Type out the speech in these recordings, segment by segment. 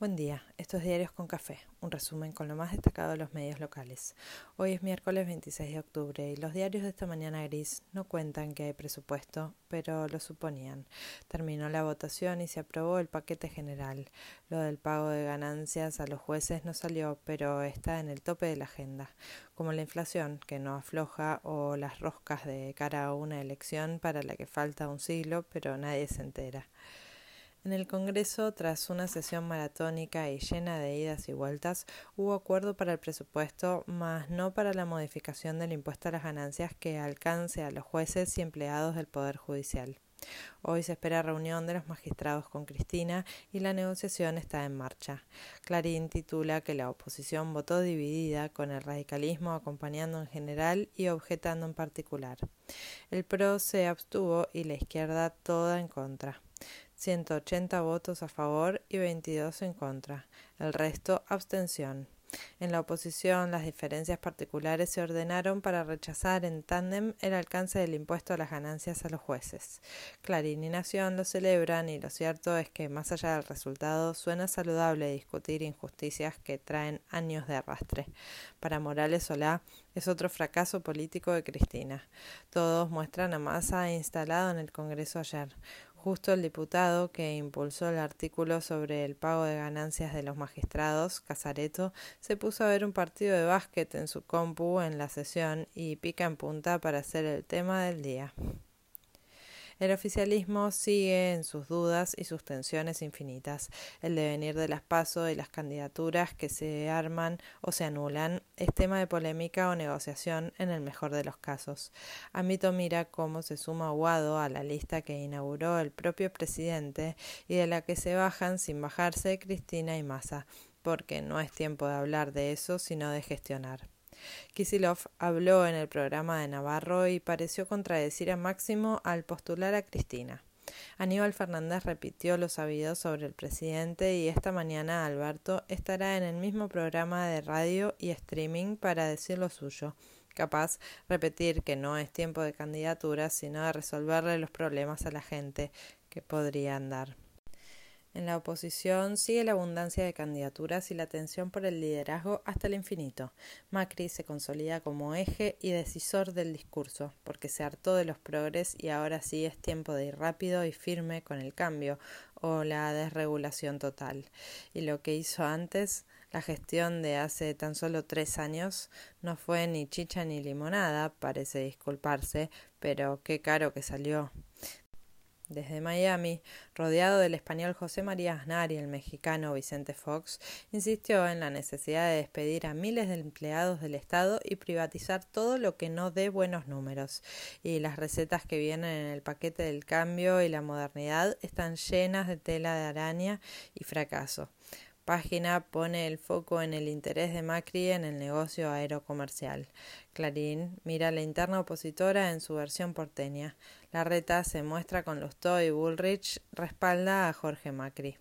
Buen día, estos Diarios con Café, un resumen con lo más destacado de los medios locales. Hoy es miércoles 26 de octubre y los diarios de esta mañana gris no cuentan que hay presupuesto, pero lo suponían. Terminó la votación y se aprobó el paquete general. Lo del pago de ganancias a los jueces no salió, pero está en el tope de la agenda, como la inflación, que no afloja, o las roscas de cara a una elección para la que falta un siglo, pero nadie se entera. En el Congreso, tras una sesión maratónica y llena de idas y vueltas, hubo acuerdo para el presupuesto, mas no para la modificación del impuesto a las ganancias que alcance a los jueces y empleados del Poder Judicial. Hoy se espera reunión de los magistrados con Cristina y la negociación está en marcha. Clarín titula que la oposición votó dividida, con el radicalismo acompañando en general y objetando en particular. El PRO se abstuvo y la izquierda toda en contra. 180 votos a favor y 22 en contra. El resto abstención. En la oposición, las diferencias particulares se ordenaron para rechazar en tándem el alcance del impuesto a las ganancias a los jueces. Clarín y Nación lo celebran y lo cierto es que, más allá del resultado, suena saludable discutir injusticias que traen años de arrastre. Para Morales Solá es otro fracaso político de Cristina. Todos muestran a Massa instalado en el Congreso ayer. Justo el diputado que impulsó el artículo sobre el pago de ganancias de los magistrados, Casareto, se puso a ver un partido de básquet en su compu en la sesión y pica en punta para hacer el tema del día. El oficialismo sigue en sus dudas y sus tensiones infinitas. El devenir de las PASO y las candidaturas que se arman o se anulan es tema de polémica o negociación en el mejor de los casos. Amito mira cómo se suma Guado a la lista que inauguró el propio presidente y de la que se bajan sin bajarse Cristina y Massa, porque no es tiempo de hablar de eso, sino de gestionar. Kisilov habló en el programa de Navarro y pareció contradecir a Máximo al postular a Cristina. Aníbal Fernández repitió lo sabido sobre el presidente y esta mañana Alberto estará en el mismo programa de radio y streaming para decir lo suyo. Capaz repetir que no es tiempo de candidaturas, sino de resolverle los problemas a la gente que podrían dar. En la oposición sigue la abundancia de candidaturas y la tensión por el liderazgo hasta el infinito. Macri se consolida como eje y decisor del discurso, porque se hartó de los progres y ahora sí es tiempo de ir rápido y firme con el cambio o la desregulación total. Y lo que hizo antes, la gestión de hace tan solo tres años, no fue ni chicha ni limonada, parece disculparse, pero qué caro que salió desde Miami, rodeado del español José María Aznar y el mexicano Vicente Fox, insistió en la necesidad de despedir a miles de empleados del Estado y privatizar todo lo que no dé buenos números. Y las recetas que vienen en el paquete del cambio y la modernidad están llenas de tela de araña y fracaso página pone el foco en el interés de Macri en el negocio aerocomercial. Clarín mira la interna opositora en su versión porteña. La reta se muestra con los y Bullrich respalda a Jorge Macri.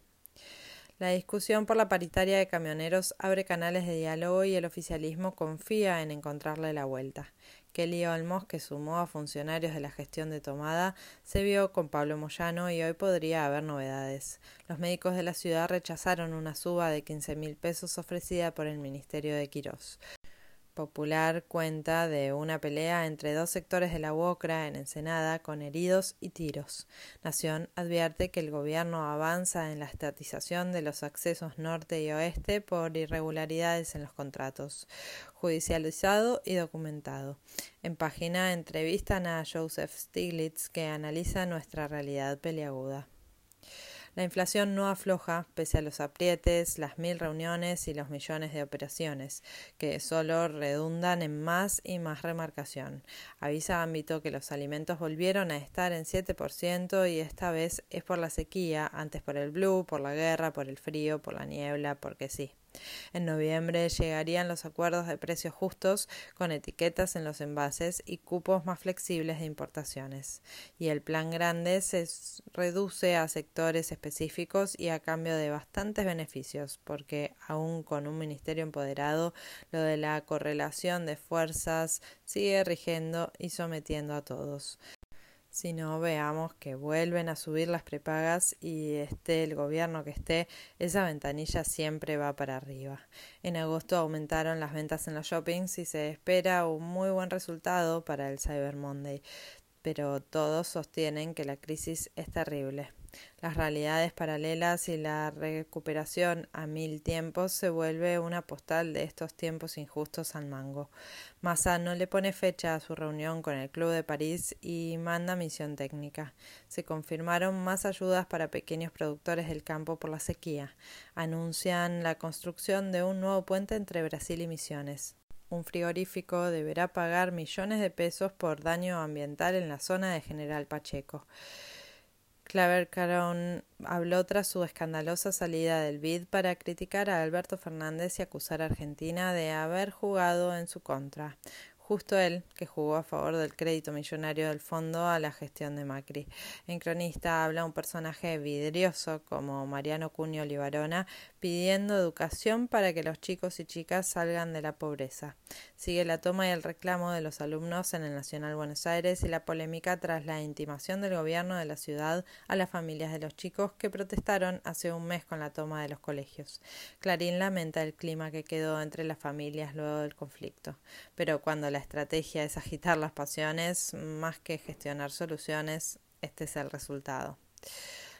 La discusión por la paritaria de camioneros abre canales de diálogo y el oficialismo confía en encontrarle la vuelta. Kelly Olmos, que sumó a funcionarios de la gestión de Tomada, se vio con Pablo Moyano y hoy podría haber novedades. Los médicos de la ciudad rechazaron una suba de quince mil pesos ofrecida por el Ministerio de Quirós. Popular cuenta de una pelea entre dos sectores de la UOCRA en Ensenada con heridos y tiros. Nación advierte que el gobierno avanza en la estatización de los accesos norte y oeste por irregularidades en los contratos. Judicializado y documentado. En página entrevistan a Joseph Stiglitz que analiza nuestra realidad peliaguda. La inflación no afloja pese a los aprietes, las mil reuniones y los millones de operaciones, que solo redundan en más y más remarcación. Avisa Ámbito que los alimentos volvieron a estar en 7% y esta vez es por la sequía, antes por el blue, por la guerra, por el frío, por la niebla, porque sí. En noviembre llegarían los acuerdos de precios justos con etiquetas en los envases y cupos más flexibles de importaciones. Y el plan grande se reduce a sectores específicos y a cambio de bastantes beneficios, porque aún con un ministerio empoderado, lo de la correlación de fuerzas sigue rigiendo y sometiendo a todos. Sino veamos que vuelven a subir las prepagas y esté el gobierno que esté, esa ventanilla siempre va para arriba. En agosto aumentaron las ventas en los shoppings y se espera un muy buen resultado para el Cyber Monday, pero todos sostienen que la crisis es terrible. Las realidades paralelas y la recuperación a mil tiempos se vuelve una postal de estos tiempos injustos al mango. Massa no le pone fecha a su reunión con el Club de París y manda misión técnica. Se confirmaron más ayudas para pequeños productores del campo por la sequía. Anuncian la construcción de un nuevo puente entre Brasil y Misiones un frigorífico deberá pagar millones de pesos por daño ambiental en la zona de General Pacheco. Claver Caron habló tras su escandalosa salida del BID para criticar a Alberto Fernández y acusar a Argentina de haber jugado en su contra justo él, que jugó a favor del crédito millonario del fondo a la gestión de Macri. En Cronista habla un personaje vidrioso como Mariano Cunio Libarona, pidiendo educación para que los chicos y chicas salgan de la pobreza. Sigue la toma y el reclamo de los alumnos en el Nacional Buenos Aires y la polémica tras la intimación del gobierno de la ciudad a las familias de los chicos que protestaron hace un mes con la toma de los colegios. Clarín lamenta el clima que quedó entre las familias luego del conflicto. Pero cuando la estrategia es agitar las pasiones, más que gestionar soluciones, este es el resultado.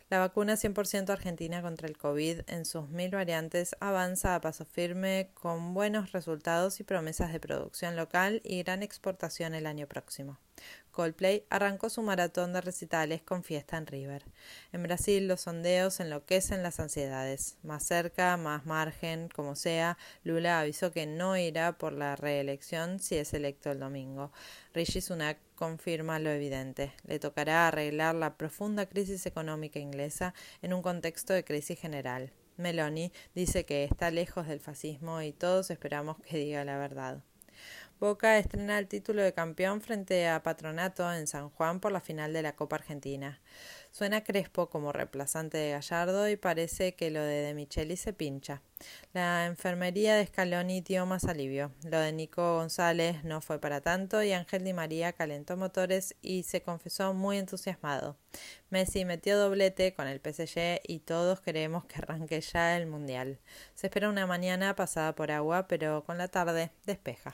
La vacuna 100% argentina contra el COVID en sus mil variantes avanza a paso firme con buenos resultados y promesas de producción local y gran exportación el año próximo. Coldplay arrancó su maratón de recitales con fiesta en River. En Brasil los sondeos enloquecen las ansiedades. Más cerca, más margen, como sea, Lula avisó que no irá por la reelección si es electo el domingo. Rishi Sunak confirma lo evidente. Le tocará arreglar la profunda crisis económica inglesa en un contexto de crisis general. Meloni dice que está lejos del fascismo y todos esperamos que diga la verdad. Boca estrena el título de campeón frente a Patronato en San Juan por la final de la Copa Argentina. Suena Crespo como reemplazante de Gallardo y parece que lo de De Micheli se pincha. La enfermería de Scaloni dio más alivio. Lo de Nico González no fue para tanto y Ángel Di María calentó motores y se confesó muy entusiasmado. Messi metió doblete con el PSG y todos queremos que arranque ya el Mundial. Se espera una mañana pasada por agua, pero con la tarde despeja.